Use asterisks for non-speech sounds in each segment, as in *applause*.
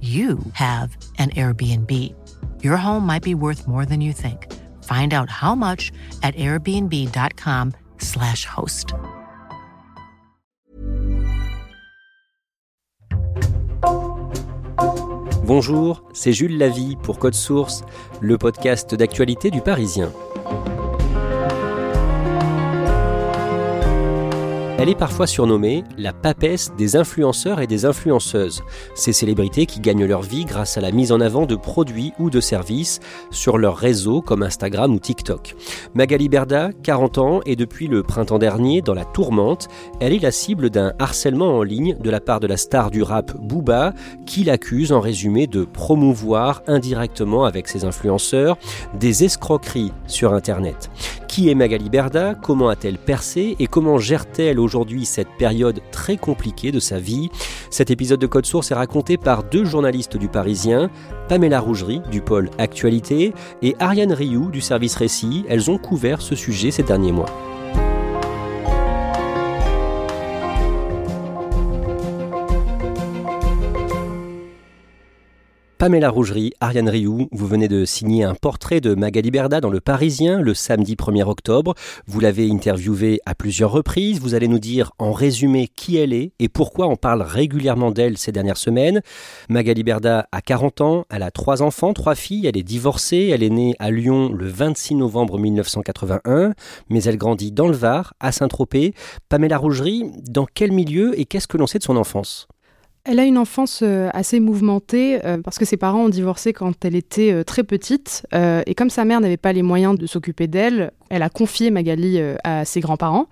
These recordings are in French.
you have an Airbnb. Your home might be worth more than you think. Find out how much at airbnb.com/slash host. Bonjour, c'est Jules Lavie pour Code Source, le podcast d'actualité du Parisien. Elle est parfois surnommée la papesse des influenceurs et des influenceuses, ces célébrités qui gagnent leur vie grâce à la mise en avant de produits ou de services sur leurs réseaux comme Instagram ou TikTok. Magali Berda, 40 ans, et depuis le printemps dernier dans la tourmente, elle est la cible d'un harcèlement en ligne de la part de la star du rap Booba, qui l'accuse en résumé de promouvoir indirectement avec ses influenceurs des escroqueries sur Internet. Qui est Magali Berda? Comment a-t-elle percé? Et comment gère-t-elle aujourd'hui cette période très compliquée de sa vie? Cet épisode de Code Source est raconté par deux journalistes du Parisien, Pamela Rougerie du pôle Actualité et Ariane Rioux du service Récit. Elles ont couvert ce sujet ces derniers mois. Pamela Rougerie, Ariane Rioux, vous venez de signer un portrait de Magali Berda dans Le Parisien le samedi 1er octobre. Vous l'avez interviewée à plusieurs reprises. Vous allez nous dire en résumé qui elle est et pourquoi on parle régulièrement d'elle ces dernières semaines. Magali Berda a 40 ans, elle a trois enfants, trois filles, elle est divorcée, elle est née à Lyon le 26 novembre 1981, mais elle grandit dans le Var, à Saint-Tropez. Pamela Rougerie, dans quel milieu et qu'est-ce que l'on sait de son enfance? Elle a une enfance euh, assez mouvementée euh, parce que ses parents ont divorcé quand elle était euh, très petite et comme sa mère n'avait pas les moyens de s'occuper d'elle, elle a confié Magali à ses grands-parents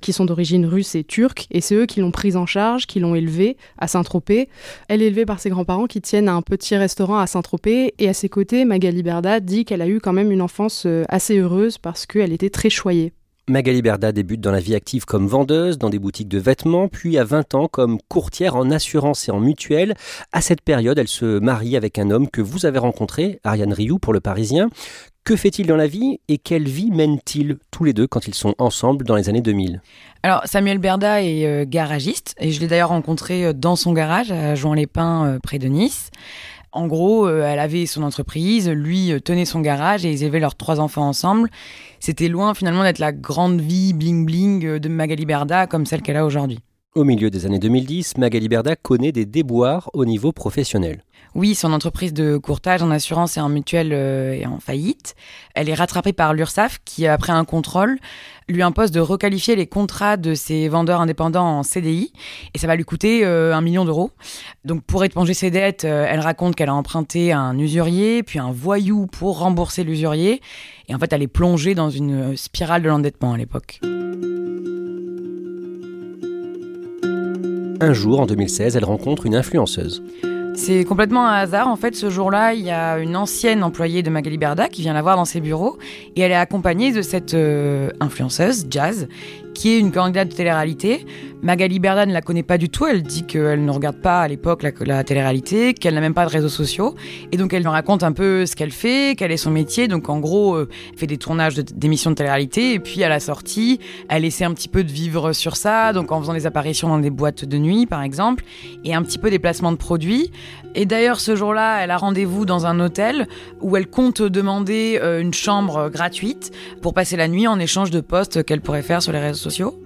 qui sont d'origine russe et turque et c'est eux qui l'ont prise en charge, qui l'ont élevée à Saint-Tropez. Elle est élevée par ses grands-parents qui tiennent un petit restaurant à Saint-Tropez et à ses côtés, Magali Berda dit qu'elle a eu quand même une enfance assez heureuse parce qu'elle était très choyée. Magali Berda débute dans la vie active comme vendeuse dans des boutiques de vêtements, puis à 20 ans comme courtière en assurance et en mutuelle. À cette période, elle se marie avec un homme que vous avez rencontré, Ariane Rioux pour le Parisien. Que fait-il dans la vie et quelle vie mènent-ils tous les deux quand ils sont ensemble dans les années 2000 Alors Samuel Berda est euh, garagiste et je l'ai d'ailleurs rencontré euh, dans son garage à Jouan-les-Pins euh, près de Nice. En gros, euh, elle avait son entreprise, lui euh, tenait son garage et ils élevaient leurs trois enfants ensemble. C'était loin finalement d'être la grande vie bling bling euh, de Magali Berda comme celle qu'elle a aujourd'hui. Au milieu des années 2010, Magali Berda connaît des déboires au niveau professionnel. Oui, son entreprise de courtage en assurance et en mutuelle est en faillite. Elle est rattrapée par l'URSSAF qui, après un contrôle, lui impose de requalifier les contrats de ses vendeurs indépendants en CDI et ça va lui coûter un million d'euros. Donc pour éponger ses dettes, elle raconte qu'elle a emprunté un usurier, puis un voyou pour rembourser l'usurier. Et en fait, elle est plongée dans une spirale de l'endettement à l'époque. Un jour, en 2016, elle rencontre une influenceuse. C'est complètement un hasard. En fait, ce jour-là, il y a une ancienne employée de Magali Berda qui vient la voir dans ses bureaux et elle est accompagnée de cette euh, influenceuse, Jazz, qui est une candidate de télé-réalité. Magali Berda ne la connaît pas du tout. Elle dit qu'elle ne regarde pas à l'époque la, la télé-réalité, qu'elle n'a même pas de réseaux sociaux. Et donc, elle lui raconte un peu ce qu'elle fait, quel est son métier. Donc, en gros, euh, elle fait des tournages d'émissions de, de télé-réalité. Et puis, à la sortie, elle essaie un petit peu de vivre sur ça. Donc, en faisant des apparitions dans des boîtes de nuit, par exemple. Et un petit peu des placements de produits. Et d'ailleurs, ce jour-là, elle a rendez-vous dans un hôtel où elle compte demander euh, une chambre gratuite pour passer la nuit en échange de postes qu'elle pourrait faire sur les réseaux sociaux.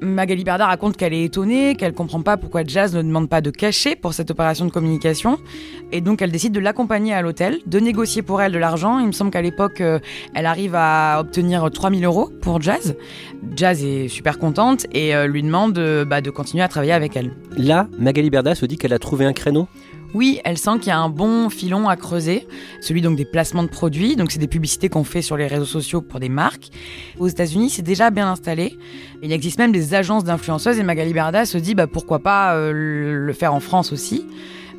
Magali Berda raconte qu'elle est étonnée, qu'elle comprend pas pourquoi Jazz ne demande pas de cachet pour cette opération de communication. Et donc elle décide de l'accompagner à l'hôtel, de négocier pour elle de l'argent. Il me semble qu'à l'époque, euh, elle arrive à obtenir 3000 euros pour Jazz. Jazz est super contente et euh, lui demande bah, de continuer à travailler avec elle. Là, Magali Berda se dit qu'elle a trouvé un créneau oui, elle sent qu'il y a un bon filon à creuser, celui donc des placements de produits. Donc c'est des publicités qu'on fait sur les réseaux sociaux pour des marques. Aux États-Unis, c'est déjà bien installé. Il existe même des agences d'influenceuses et Magali Berda se dit bah pourquoi pas euh, le faire en France aussi.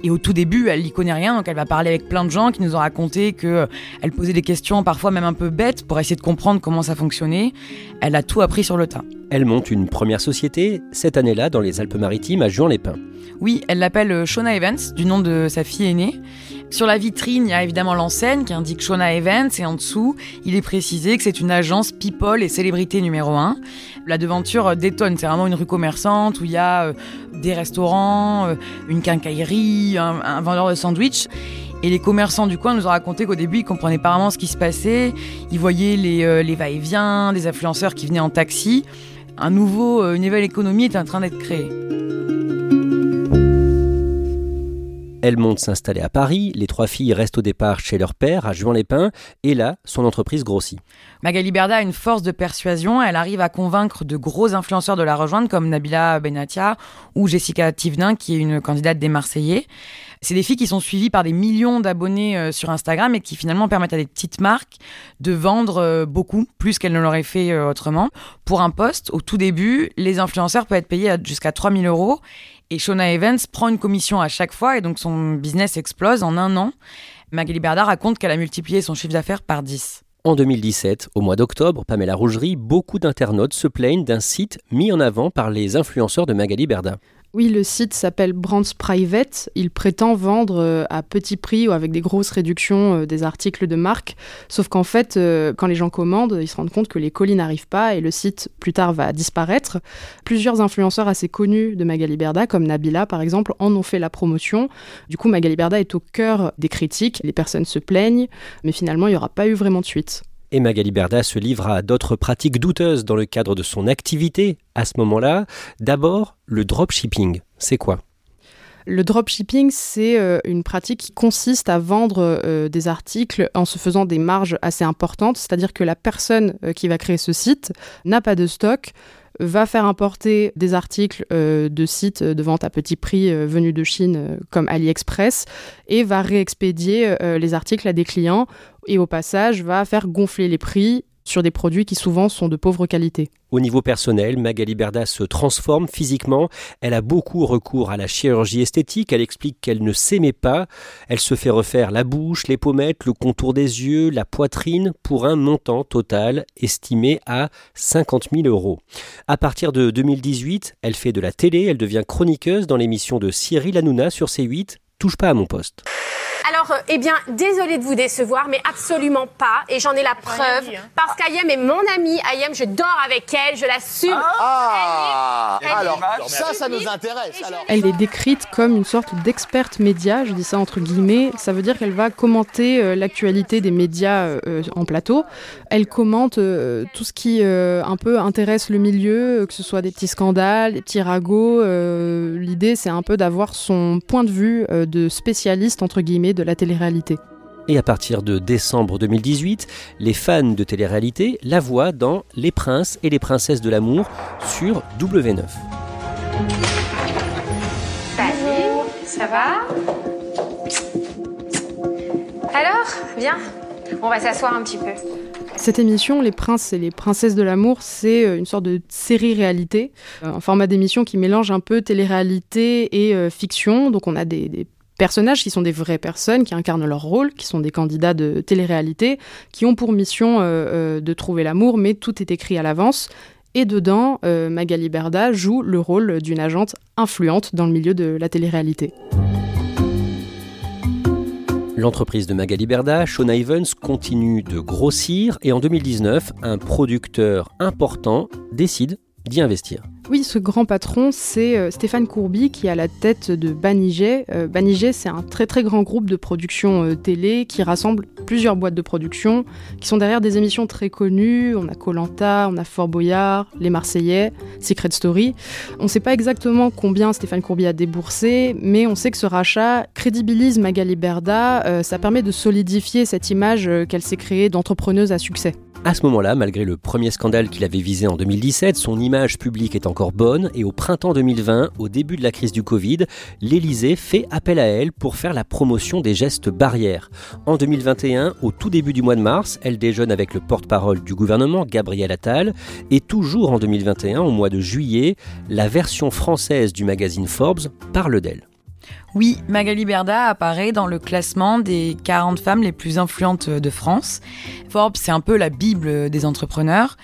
Et au tout début, elle n'y connaît rien, donc elle va parler avec plein de gens qui nous ont raconté que euh, elle posait des questions parfois même un peu bêtes pour essayer de comprendre comment ça fonctionnait. Elle a tout appris sur le tas. Elle monte une première société cette année-là dans les Alpes-Maritimes à Juan-les-Pins. Oui, elle l'appelle euh, Shona Evans, du nom de sa fille aînée. Sur la vitrine, il y a évidemment l'enseigne qui indique Shona Evans et en dessous, il est précisé que c'est une agence people et célébrité numéro 1. La devanture euh, détonne, c'est vraiment une rue commerçante où il y a euh, des restaurants, une quincaillerie, un, vendeur de sandwich. Et les commerçants du coin nous ont raconté qu'au début, ils comprenaient pas vraiment ce qui se passait. Ils voyaient les, va-et-vient, des influenceurs qui venaient en taxi. Un nouveau, une nouvelle économie est en train d'être créée. Elle monte s'installer à Paris, les trois filles restent au départ chez leur père à Juan-les-Pins, et là, son entreprise grossit. Magali Berda a une force de persuasion, elle arrive à convaincre de gros influenceurs de la rejoindre comme Nabila Benatia ou Jessica Tivnin qui est une candidate des Marseillais. C'est des filles qui sont suivies par des millions d'abonnés euh, sur Instagram et qui finalement permettent à des petites marques de vendre euh, beaucoup, plus qu'elles ne l'auraient fait euh, autrement. Pour un poste, au tout début, les influenceurs peuvent être payés jusqu'à 3000 euros et Shona Evans prend une commission à chaque fois et donc son business explose en un an. Magali Berda raconte qu'elle a multiplié son chiffre d'affaires par 10. En 2017, au mois d'octobre, Pamela Rougerie, beaucoup d'internautes se plaignent d'un site mis en avant par les influenceurs de Magali Berda. Oui, le site s'appelle Brands Private. Il prétend vendre euh, à petit prix ou avec des grosses réductions euh, des articles de marque. Sauf qu'en fait, euh, quand les gens commandent, ils se rendent compte que les colis n'arrivent pas et le site plus tard va disparaître. Plusieurs influenceurs assez connus de Magali Berda, comme Nabila par exemple, en ont fait la promotion. Du coup, Magali Berda est au cœur des critiques. Les personnes se plaignent, mais finalement, il n'y aura pas eu vraiment de suite. Et Magali Berda se livre à d'autres pratiques douteuses dans le cadre de son activité à ce moment-là. D'abord, le dropshipping. C'est quoi? Le dropshipping, c'est euh, une pratique qui consiste à vendre euh, des articles en se faisant des marges assez importantes, c'est-à-dire que la personne euh, qui va créer ce site n'a pas de stock, va faire importer des articles de sites de vente à petit prix venus de Chine comme AliExpress et va réexpédier les articles à des clients et au passage va faire gonfler les prix sur des produits qui souvent sont de pauvre qualité. Au niveau personnel, Magali Berda se transforme physiquement. Elle a beaucoup recours à la chirurgie esthétique. Elle explique qu'elle ne s'aimait pas. Elle se fait refaire la bouche, les pommettes, le contour des yeux, la poitrine pour un montant total estimé à 50 000 euros. À partir de 2018, elle fait de la télé. Elle devient chroniqueuse dans l'émission de Cyril Hanouna sur C8. Touche pas à mon poste. Alors, euh, eh bien, désolée de vous décevoir, mais absolument pas. Et j'en ai la preuve. Parce qu'Ayem est mon amie. Ayem, je dors avec elle, je l'assume. Ah Alors, ça, ça nous intéresse. Elle est décrite comme une sorte d'experte média, je dis ça entre guillemets. Ça veut dire qu'elle va commenter euh, l'actualité des médias euh, en plateau. Elle commente tout ce qui un peu intéresse le milieu, que ce soit des petits scandales, des petits ragots. L'idée, c'est un peu d'avoir son point de vue de spécialiste, entre guillemets, de la télé-réalité. Et à partir de décembre 2018, les fans de télé-réalité la voient dans Les Princes et les Princesses de l'amour sur W9. Salut, ça va? Alors, viens, on va s'asseoir un petit peu. Cette émission, Les Princes et les Princesses de l'amour, c'est euh, une sorte de série-réalité, euh, un format d'émission qui mélange un peu télé-réalité et euh, fiction. Donc on a des, des personnages qui sont des vraies personnes, qui incarnent leur rôle, qui sont des candidats de télé-réalité, qui ont pour mission euh, euh, de trouver l'amour, mais tout est écrit à l'avance. Et dedans, euh, Magali Berda joue le rôle d'une agente influente dans le milieu de la télé-réalité. L'entreprise de Magali Berda, Shona Evans, continue de grossir et en 2019, un producteur important décide d'y investir. Oui, ce grand patron, c'est euh, Stéphane Courby qui est à la tête de Banigé. Euh, Banigé, c'est un très très grand groupe de production euh, télé qui rassemble plusieurs boîtes de production qui sont derrière des émissions très connues. On a Colanta, on a Fort Boyard, Les Marseillais, Secret Story. On ne sait pas exactement combien Stéphane Courbier a déboursé, mais on sait que ce rachat crédibilise Magali Berda. Euh, ça permet de solidifier cette image euh, qu'elle s'est créée d'entrepreneuse à succès. À ce moment-là, malgré le premier scandale qu'il avait visé en 2017, son image publique est encore bonne et au printemps 2020, au début de la crise du Covid, l'Élysée fait appel à elle pour faire la promotion des gestes barrières. En 2021, au tout début du mois de mars, elle déjeune avec le porte-parole du gouvernement, Gabriel Attal, et toujours en 2021, au mois de juillet, la version française du magazine Forbes parle d'elle. Oui, Magali Berda apparaît dans le classement des 40 femmes les plus influentes de France. Forbes, c'est un peu la Bible des entrepreneurs.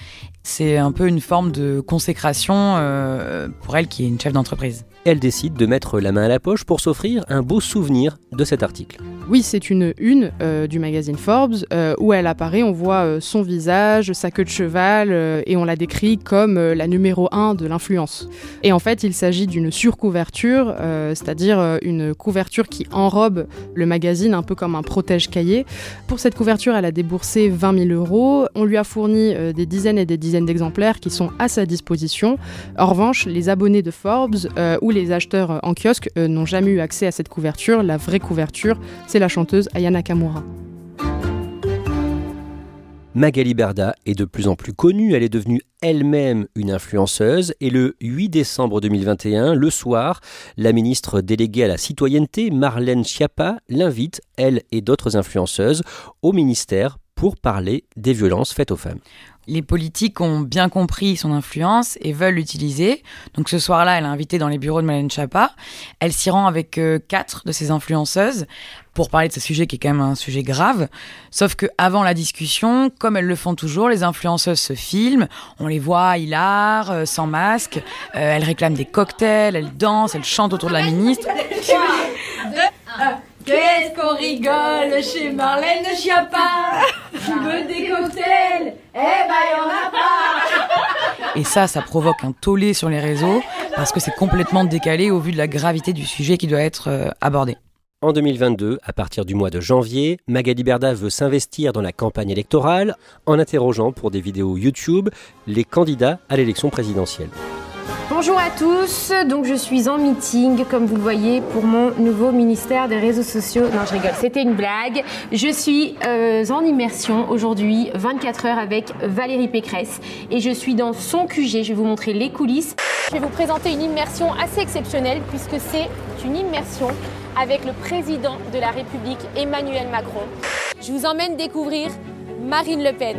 C'est un peu une forme de consécration euh, pour elle qui est une chef d'entreprise. Elle décide de mettre la main à la poche pour s'offrir un beau souvenir de cet article. Oui, c'est une une euh, du magazine Forbes euh, où elle apparaît, on voit euh, son visage, sa queue de cheval et on la décrit comme la numéro 1 de l'influence. Et en fait, il s'agit d'une surcouverture, c'est-à-dire une couverture qui enrobe le magazine un peu comme un protège-cahier. Pour cette couverture, elle a déboursé 20 000 euros. On lui a fourni des dizaines et des dizaines d'exemplaires qui sont à sa disposition. En revanche, les abonnés de Forbes ou les acheteurs en kiosque n'ont jamais eu accès à cette couverture, la vraie couverture c'est la chanteuse Ayana Nakamura. Magali Berda est de plus en plus connue, elle est devenue elle-même une influenceuse et le 8 décembre 2021, le soir, la ministre déléguée à la citoyenneté, Marlène Schiappa, l'invite, elle et d'autres influenceuses, au ministère pour parler des violences faites aux femmes. Les politiques ont bien compris son influence et veulent l'utiliser. Donc ce soir-là, elle est invitée dans les bureaux de Marlène Schiappa. Elle s'y rend avec euh, quatre de ses influenceuses pour parler de ce sujet qui est quand même un sujet grave. Sauf que avant la discussion, comme elles le font toujours, les influenceuses se filment, on les voit hilar, euh, sans masque, euh, elles réclament des cocktails, elles dansent, elles chantent autour de la ministre. Qu'est-ce qu'on rigole chez Marlène Tu veux des cocktails? Eh ben, y en a pas Et ça, ça provoque un tollé sur les réseaux parce que c'est complètement décalé au vu de la gravité du sujet qui doit être euh, abordé. En 2022, à partir du mois de janvier, Magali Berda veut s'investir dans la campagne électorale en interrogeant pour des vidéos YouTube les candidats à l'élection présidentielle. Bonjour à tous, donc je suis en meeting, comme vous le voyez, pour mon nouveau ministère des réseaux sociaux. Non, je rigole, c'était une blague. Je suis euh, en immersion aujourd'hui, 24 heures avec Valérie Pécresse, et je suis dans son QG. Je vais vous montrer les coulisses. Je vais vous présenter une immersion assez exceptionnelle, puisque c'est une immersion avec le président de la République, Emmanuel Macron. Je vous emmène découvrir Marine Le Pen,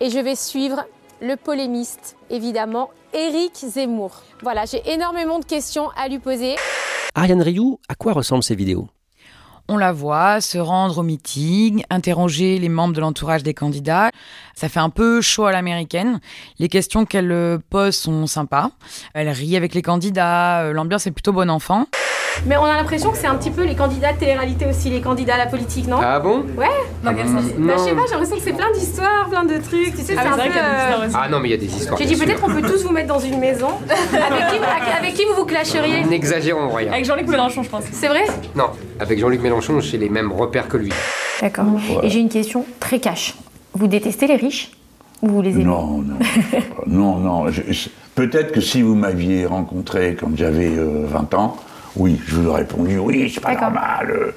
et je vais suivre le polémiste, évidemment, Éric Zemmour. Voilà, j'ai énormément de questions à lui poser. Ariane Rioux, à quoi ressemblent ces vidéos? On la voit se rendre au meeting, interroger les membres de l'entourage des candidats. Ça fait un peu chaud à l'américaine. Les questions qu'elle pose sont sympas. Elle rit avec les candidats. Euh, l'ambiance est plutôt bon enfant. Mais on a l'impression que c'est un petit peu les candidats de télé-réalité aussi, les candidats à la politique, non? Ah bon? Ouais Dans quel sens Bah, je sais pas, j'ai l'impression que c'est plein d'histoires, plein de trucs, tu sais, ah, c'est un peu... Euh... Ah non, mais il y a des histoires. J'ai dit peut-être qu'on peut tous vous mettre dans une maison. *laughs* avec, qui, avec, qui, vous vous clasheriez? N'exagérons rien. Avec Jean-Luc Mélenchon, je pense. C'est vrai? Non, avec Jean-Luc Mélenchon, j'ai les mêmes repères que lui. D'accord. Et j'ai une question très cash. Vous détestez les riches? Ou vous les aimez? Non, non. *laughs* non, non. Peut-être que si vous m'aviez rencontré quand j'avais 20 ans, oui, je vous ai répondu oui, c'est pas normal.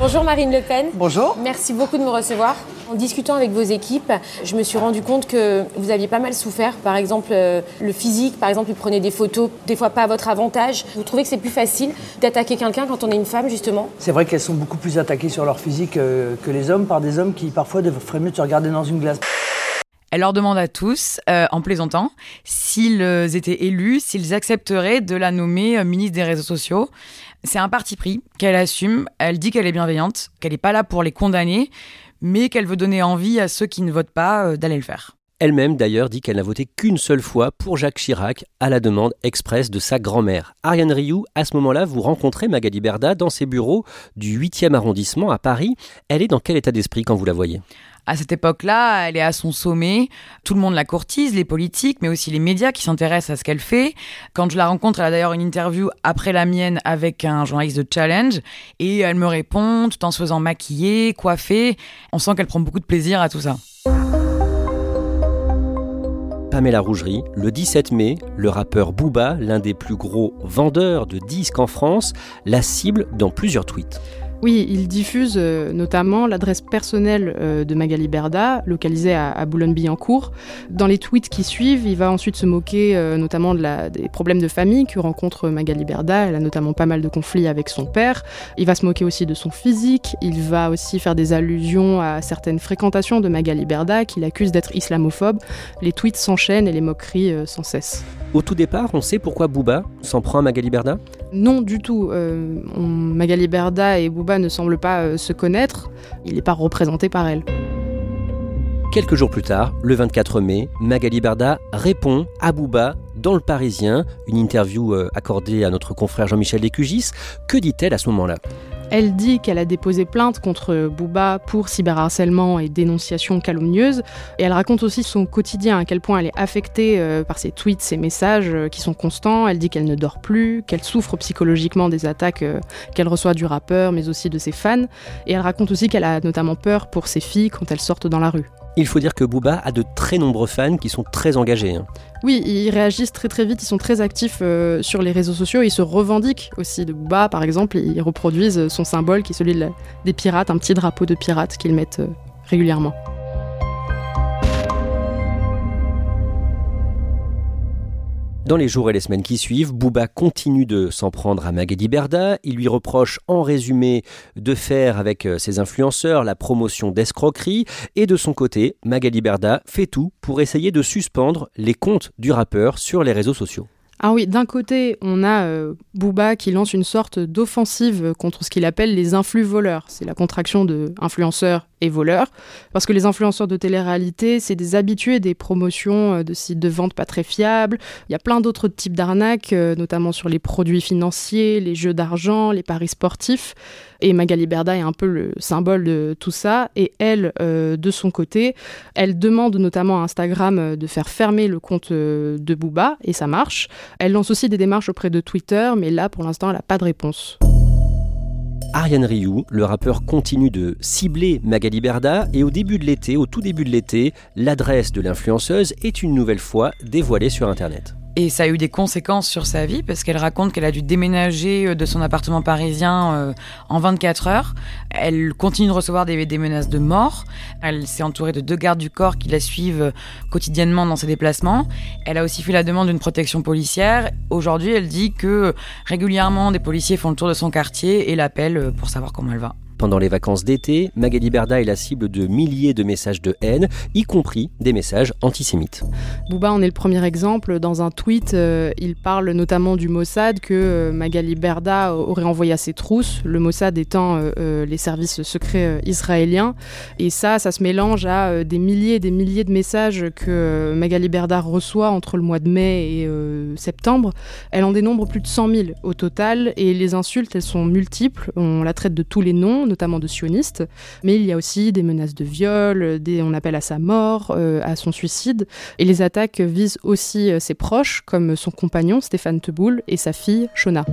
Bonjour Marine Le Pen. Bonjour. Merci beaucoup de me recevoir. En discutant avec vos équipes, je me suis rendu compte que vous aviez pas mal souffert. Par exemple, euh, le physique, par exemple, vous prenez des photos, des fois pas à votre avantage. Vous trouvez que c'est plus facile d'attaquer quelqu'un quand on est une femme, justement? C'est vrai qu'elles sont beaucoup plus attaquées sur leur physique euh, que les hommes par des hommes qui parfois feraient mieux de se regarder dans une glace. Elle leur demande à tous, euh, en plaisantant, s'ils étaient élus, s'ils accepteraient de la nommer euh, ministre des réseaux sociaux. C'est un parti pris qu'elle assume. Elle dit qu'elle est bienveillante, qu'elle n'est pas là pour les condamner, mais qu'elle veut donner envie à ceux qui ne votent pas euh, d'aller le faire. Elle-même d'ailleurs dit qu'elle n'a voté qu'une seule fois pour Jacques Chirac à la demande expresse de sa grand-mère. Ariane Rioux, à ce moment-là, vous rencontrez Magali Berda dans ses bureaux du 8e arrondissement à Paris. Elle est dans quel état d'esprit quand vous la voyez? À cette époque-là, elle est à son sommet. Tout le monde la courtise, les politiques, mais aussi les médias qui s'intéressent à ce qu'elle fait. Quand je la rencontre, elle a d'ailleurs une interview après la mienne avec un journaliste de Challenge et elle me répond tout en se faisant maquiller, coiffer. On sent qu'elle prend beaucoup de plaisir à tout ça. Pamela Rougerie, le 17 mai, le rappeur Booba, l'un des plus gros vendeurs de disques en France, la cible dans plusieurs tweets. Oui, il diffuse euh, notamment l'adresse personnelle euh, de Magali Berda, localisée à, Boulogne-Billancourt. Dans les tweets qui suivent, il va ensuite se moquer euh, notamment des problèmes de famille que rencontre Magali Berda. Elle a notamment pas mal de conflits avec son père. Il va se moquer aussi de son physique. Il va aussi faire des allusions à certaines fréquentations de Magali Berda qu'il accuse d'être islamophobe. Les tweets s'enchaînent et les moqueries sans cesse. Au tout départ, on sait pourquoi Booba s'en prend à Magali Berda? Non, du tout. Magali Berda et Booba ne semble pas euh, se connaître, il n'est pas représenté par elle. Quelques jours plus tard, le 24 mai, Magali Berda répond à Bouba dans Le Parisien, une interview euh, accordée à notre confrère Jean-Michel Lécugis. Que dit-elle à ce moment-là? Elle dit qu'elle a déposé plainte contre Bouba pour cyberharcèlement et dénonciation calomnieuse. Et elle raconte aussi son quotidien, à quel point elle est affectée euh, par ses tweets, ses messages euh, qui sont constants. Elle dit qu'elle ne dort plus, qu'elle souffre psychologiquement des attaques qu'elle reçoit du rappeur, mais aussi de ses fans. Et elle raconte aussi qu'elle a notamment peur pour ses filles quand elles sortent dans la rue. Il faut dire que Booba a de très nombreux fans qui sont très engagés. Hein. Oui, ils réagissent très très vite, ils sont très actifs euh, sur les réseaux sociaux, ils se revendiquent aussi de Booba par exemple, ils reproduisent son symbole qui est celui des pirates, un petit drapeau de pirates qu'ils mettent euh, régulièrement. Dans les jours et les semaines qui suivent, Bouba continue de s'en prendre à Magali Berda. Il lui reproche en résumé de faire avec euh, ses influenceurs la promotion d'escroquerie. Et de son côté, Magali Berda fait tout pour essayer de suspendre les comptes du rappeur sur les réseaux sociaux. Ah oui, d'un côté, on a euh, Booba qui lance une sorte d'offensive contre ce qu'il appelle les influx voleurs. C'est la contraction de influenceurs et voleurs. Parce que les influenceurs de télé-réalité, c'est des habitués des promotions euh, de sites de vente pas très fiables. Il y a plein d'autres types d'arnaques, euh, notamment sur les produits financiers, les jeux d'argent, les paris sportifs. Et Magali Berda est un peu le symbole de tout ça. Et elle, euh, de son côté, elle demande notamment à Instagram de faire fermer le compte de Booba, et ça marche. Elle lance aussi des démarches auprès de Twitter, mais là, pour l'instant, elle n'a pas de réponse. Ariane Rioux, le rappeur continue de cibler Magali Berda et au début de l'été, au tout début de l'été, l'adresse de l'influenceuse est une nouvelle fois dévoilée sur Internet. Et ça a eu des conséquences sur sa vie parce qu'elle raconte qu'elle a dû déménager euh, de son appartement parisien euh, en 24 heures. Elle continue de recevoir des, menaces de mort. Elle s'est entourée de deux gardes du corps qui la suivent euh, quotidiennement dans ses déplacements. Elle a aussi fait la demande d'une protection policière. Aujourd'hui, elle dit que régulièrement des policiers font le tour de son quartier et l'appellent pour savoir comment elle va. Pendant les vacances d'été, Magali Berda est la cible de milliers de messages de haine, y compris des messages antisémites. Bouba en est le premier exemple. Dans un tweet, euh, il parle notamment du Mossad que euh, Magali Berda aurait envoyé à ses trousses, le Mossad étant euh, les services secrets israéliens. Et ça, ça se mélange à des milliers et des milliers de messages que Magali Berda reçoit entre le mois de mai et septembre. Elle en dénombre plus de 100 000 au total et les insultes, elles sont multiples. On la traite de tous les noms notamment de sionistes, mais il y a aussi des menaces de viol, des, on appelle à sa mort, euh, à son suicide, et les attaques visent aussi euh, ses proches, comme son compagnon Stéphane Teboul et sa fille Shona.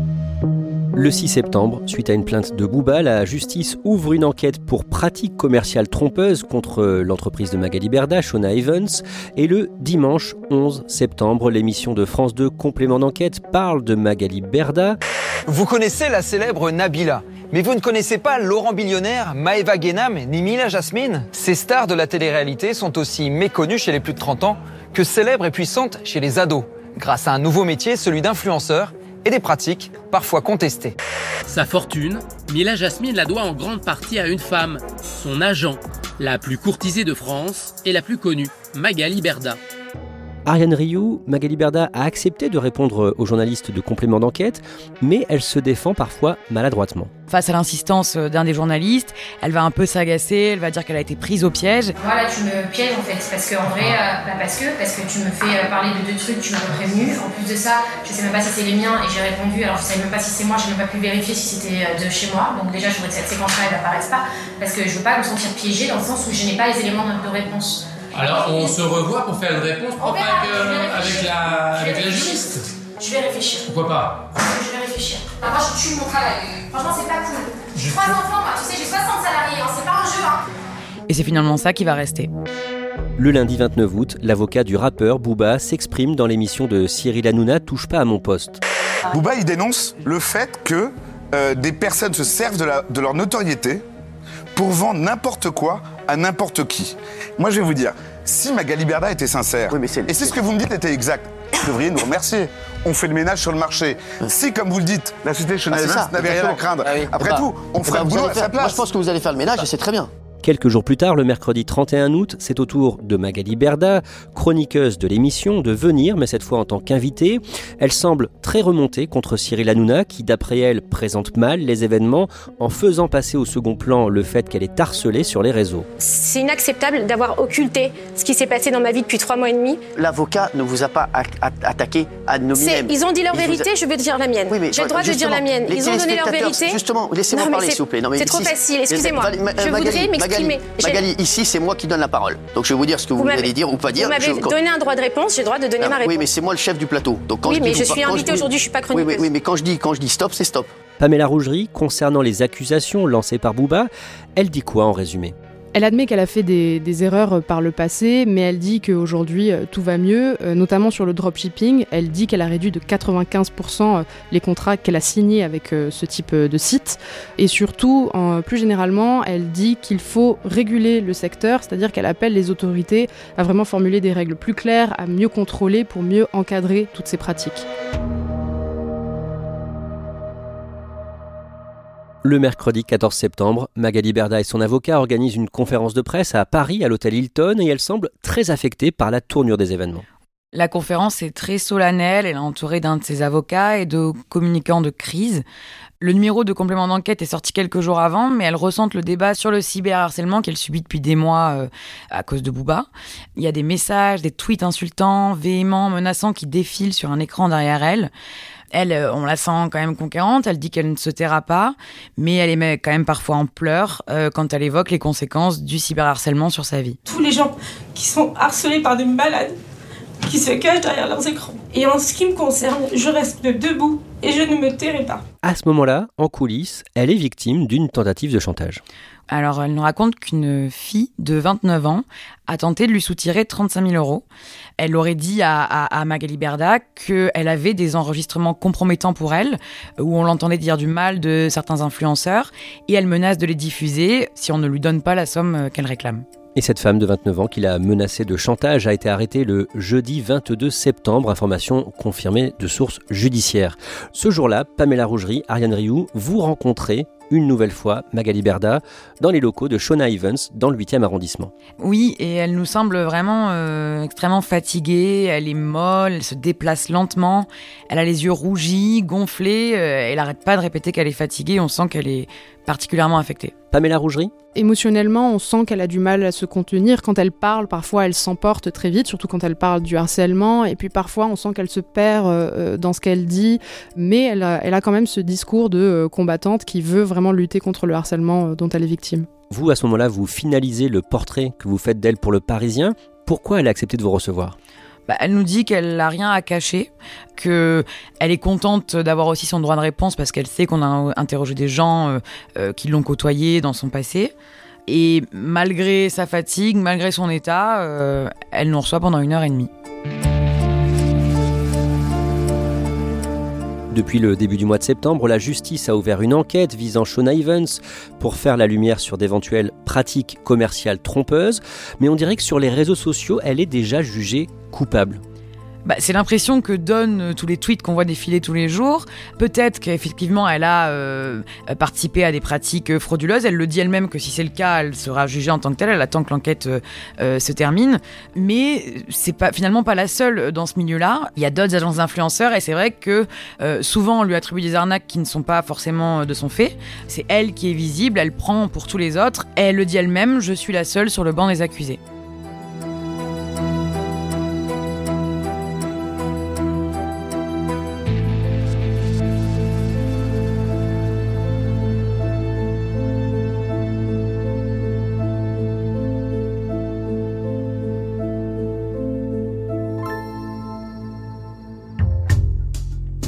Le 6 septembre, suite à une plainte de Bouba, la justice ouvre une enquête pour pratique commerciale trompeuse contre euh, l'entreprise de Magali Berda, Shona Evans. Et le dimanche 11 septembre, l'émission de France 2 Complément d'enquête parle de Magali Berda. Vous connaissez la célèbre Nabila mais vous ne connaissez pas Laurent Billionnaire, Maeva Guénam ni Mila Jasmine? Ces stars de la télé-réalité sont aussi méconnues chez les plus de 30 ans que célèbres et puissantes chez les ados, grâce à un nouveau métier, celui d'influenceur, et des pratiques parfois contestées. Sa fortune, Mila Jasmine la doit en grande partie à une femme, son agent, la plus courtisée de France et la plus connue, Magali Berda. Ariane Rioux, Magali Berda a accepté de répondre aux journalistes de complément d'enquête, mais elle se défend parfois maladroitement. Face à l'insistance d'un des journalistes, elle va un peu s'agacer, elle va dire qu'elle a été prise au piège. Voilà, tu me pièges en fait, parce que en vrai, euh, bah parce que parce que tu me fais euh, parler de deux trucs, tu m'as prévenu. En plus de ça, je sais même pas si c'est les miens et j'ai répondu. Alors je sais même pas si c'est moi, j'ai même pas pu vérifier si c'était euh, de chez moi. Donc déjà, je voudrais que cette séquence-là elle apparaisse pas, parce que je veux pas me sentir piégée dans le sens où je n'ai pas les éléments de réponse. Alors on se revoit pour faire une réponse propre verra, avec, euh, avec la, avec la juriste. Je vais réfléchir. Pourquoi pas? Je vais réfléchir. Ah, moi, je tue mon travail. Franchement, c'est pas cool. J'ai trois enfants, moi, tu sais, j'ai 60 salariés, hein, c'est pas un jeu, hein. Et c'est finalement ça qui va rester. Le lundi 29 août, l'avocat du rappeur Booba s'exprime dans l'émission de Cyril Hanouna Touche pas à mon poste. Bouba, il dénonce le fait que euh, des personnes se servent de, la- de leur notoriété pour vendre n'importe quoi à n'importe qui. Moi, je vais vous dire, si Magali Berda était sincère, et c'est ce que vous me dites était exact, vous devriez nous remercier. On fait le ménage sur le marché. Si, comme vous le dites, la société Chanel Ah, n'avait rien à craindre, Ah oui. après ben, tout, on eh ferait ben, le boulot à sa place. Moi, je pense que vous allez faire le ménage et c'est très bien. Quelques jours plus tard, le mercredi 31 août, c'est au tour de Magali Berda, chroniqueuse de l'émission, de venir, mais cette fois en tant qu'invitée. Elle semble très remontée contre Cyril Hanouna, qui d'après elle présente mal les événements en faisant passer au second plan le fait qu'elle est harcelée sur les réseaux. C'est inacceptable d'avoir occulté ce qui s'est passé dans ma vie depuis trois mois et demi. L'avocat ne vous a pas attaqué à nominem. Ils ont dit leur a- vérité, je veux dire la mienne. Oui, J'ai le droit de dire la mienne. Ils ont donné leur vérité. Justement, laissez-moi parler, s'il vous plaît. C'est trop facile, excusez-moi. Je Magali, voudrais m'exprimer. Magali, ici, c'est moi qui donne la parole. Donc, je vais vous dire ce que vous, m'avez- allez dire ou pas dire. Vous m'avez Je- donné un droit de réponse, j'ai le droit de donner Ah, ma réponse. Oui, mais c'est moi le chef du plateau. Donc, quand Oui, je mais dis je vous suis dis- aujourd'hui, je suis pas Oui, mais, chroniqueuse. oui, mais quand je dis quand je dis stop, c'est stop. Pamela Rougerie, concernant les accusations lancées par Booba, elle dit quoi en résumé? Elle admet qu'elle a fait des, erreurs euh, par le passé, mais elle dit qu'aujourd'hui euh, tout va mieux, euh, notamment sur le dropshipping. Elle dit qu'elle a réduit de 95% euh, les contrats qu'elle a signés avec ce type de site. Et surtout, plus généralement, elle dit qu'il faut réguler le secteur, c'est-à-dire qu'elle appelle les autorités à vraiment formuler des règles plus claires, à mieux contrôler pour mieux encadrer toutes ces pratiques. Le mercredi 14 septembre, Magali Berda et son avocat organisent une conférence de presse à Paris, à l'hôtel Hilton, et elle semble très affectée par la tournure des événements. La conférence est très solennelle, elle est entourée d'un de ses avocats et de communicants de crise. Le numéro de complément d'enquête est sorti quelques jours avant, mais elle ressente le débat sur le cyberharcèlement qu'elle subit depuis des mois euh, à cause de Booba. Il y a des messages, des tweets insultants, véhéments, menaçants qui défilent sur un écran derrière elle. Elle, euh, on la sent quand même conquérante, elle dit qu'elle ne se taira pas, mais elle est quand même parfois en pleurs euh, quand elle évoque les conséquences du cyberharcèlement sur sa vie. tous les gens qui sont harcelés par des malades qui se cachent derrière leurs écrans. Et en ce qui me concerne, je reste debout et je ne me tairai pas. À ce moment-là, en coulisses, elle est victime d'une tentative de chantage. Alors, elle nous raconte qu'une fille de 29 ans a tenté de lui soutirer 35 000 euros. Elle aurait dit à, à, à Magali Berda qu'elle avait des enregistrements compromettants pour elle, où on l'entendait dire du mal de certains influenceurs, et elle menace de les diffuser si on ne lui donne pas la somme euh, qu'elle réclame. Et cette femme de 29 ans qui l'a menacée de chantage a été arrêtée le jeudi 22 septembre, information confirmée de sources judiciaires. Ce jour-là, Pamela Rougerie, Ariane Rioux, vous rencontrez une nouvelle fois Magali Berda dans les locaux de Shona Evans dans le 8e arrondissement. Oui, et elle nous semble vraiment euh, extrêmement fatiguée, elle est molle, elle se déplace lentement, elle a les yeux rougis, gonflés, euh, elle arrête pas de répéter qu'elle est fatiguée, on sent qu'elle est particulièrement affectée. Pamela Rougerie? Émotionnellement, on sent qu'elle a du mal à se contenir. Quand elle parle, parfois elle s'emporte très vite, surtout quand elle parle du harcèlement. Et puis parfois, on sent qu'elle se perd euh, dans ce qu'elle dit. Mais elle a, elle a quand même ce discours de combattante qui veut vraiment lutter contre le harcèlement euh, dont elle est victime. Vous, à ce moment-là, vous finalisez le portrait que vous faites d'elle pour le Parisien. Pourquoi elle a accepté de vous recevoir? Bah, elle nous dit qu'elle n'a rien à cacher, qu'elle est contente d'avoir aussi son droit de réponse parce qu'elle sait qu'on a interrogé des gens euh, euh, qui l'ont côtoyée dans son passé. Et malgré sa fatigue, malgré son état, euh, elle nous reçoit pendant une heure et demie. Depuis le début du mois de septembre, la justice a ouvert une enquête visant Shona Evans pour faire la lumière sur d'éventuelles pratiques commerciales trompeuses, mais on dirait que sur les réseaux sociaux, elle est déjà jugée coupable. Bah, c'est l'impression que donnent euh, tous les tweets qu'on voit défiler tous les jours. Peut-être qu'effectivement, elle a euh, participé à des pratiques frauduleuses. Elle le dit elle-même que si c'est le cas, elle sera jugée en tant que telle. Elle attend que l'enquête euh, se termine. Mais c'est finalement pas la seule dans ce milieu-là. Il y a d'autres agences d'influenceurs et c'est vrai que souvent on lui attribue des arnaques qui ne sont pas forcément de son fait. C'est elle qui est visible. Elle prend pour tous les autres. Elle le dit elle-même. Je suis la seule sur le banc des accusés.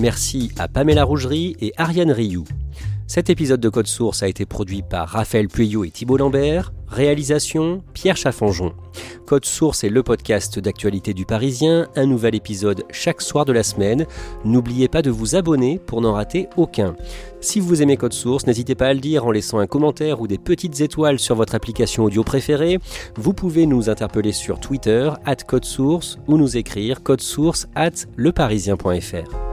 Merci à Pamela Rougerie et Ariane Rioux. Cet épisode de Code Source a été produit par Raphaël Pueyo et Thibault Lambert. Réalisation Pierre Chaffanjon. Code Source est le podcast d'actualité du Parisien, un nouvel épisode chaque soir de la semaine. N'oubliez pas de vous abonner pour n'en rater aucun. Si vous aimez Code Source, n'hésitez pas à le dire en laissant un commentaire ou des petites étoiles sur votre application audio préférée. Vous pouvez nous interpeller sur Twitter, at Code Source, ou nous écrire source at leparisien.fr.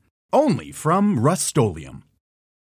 only from Rust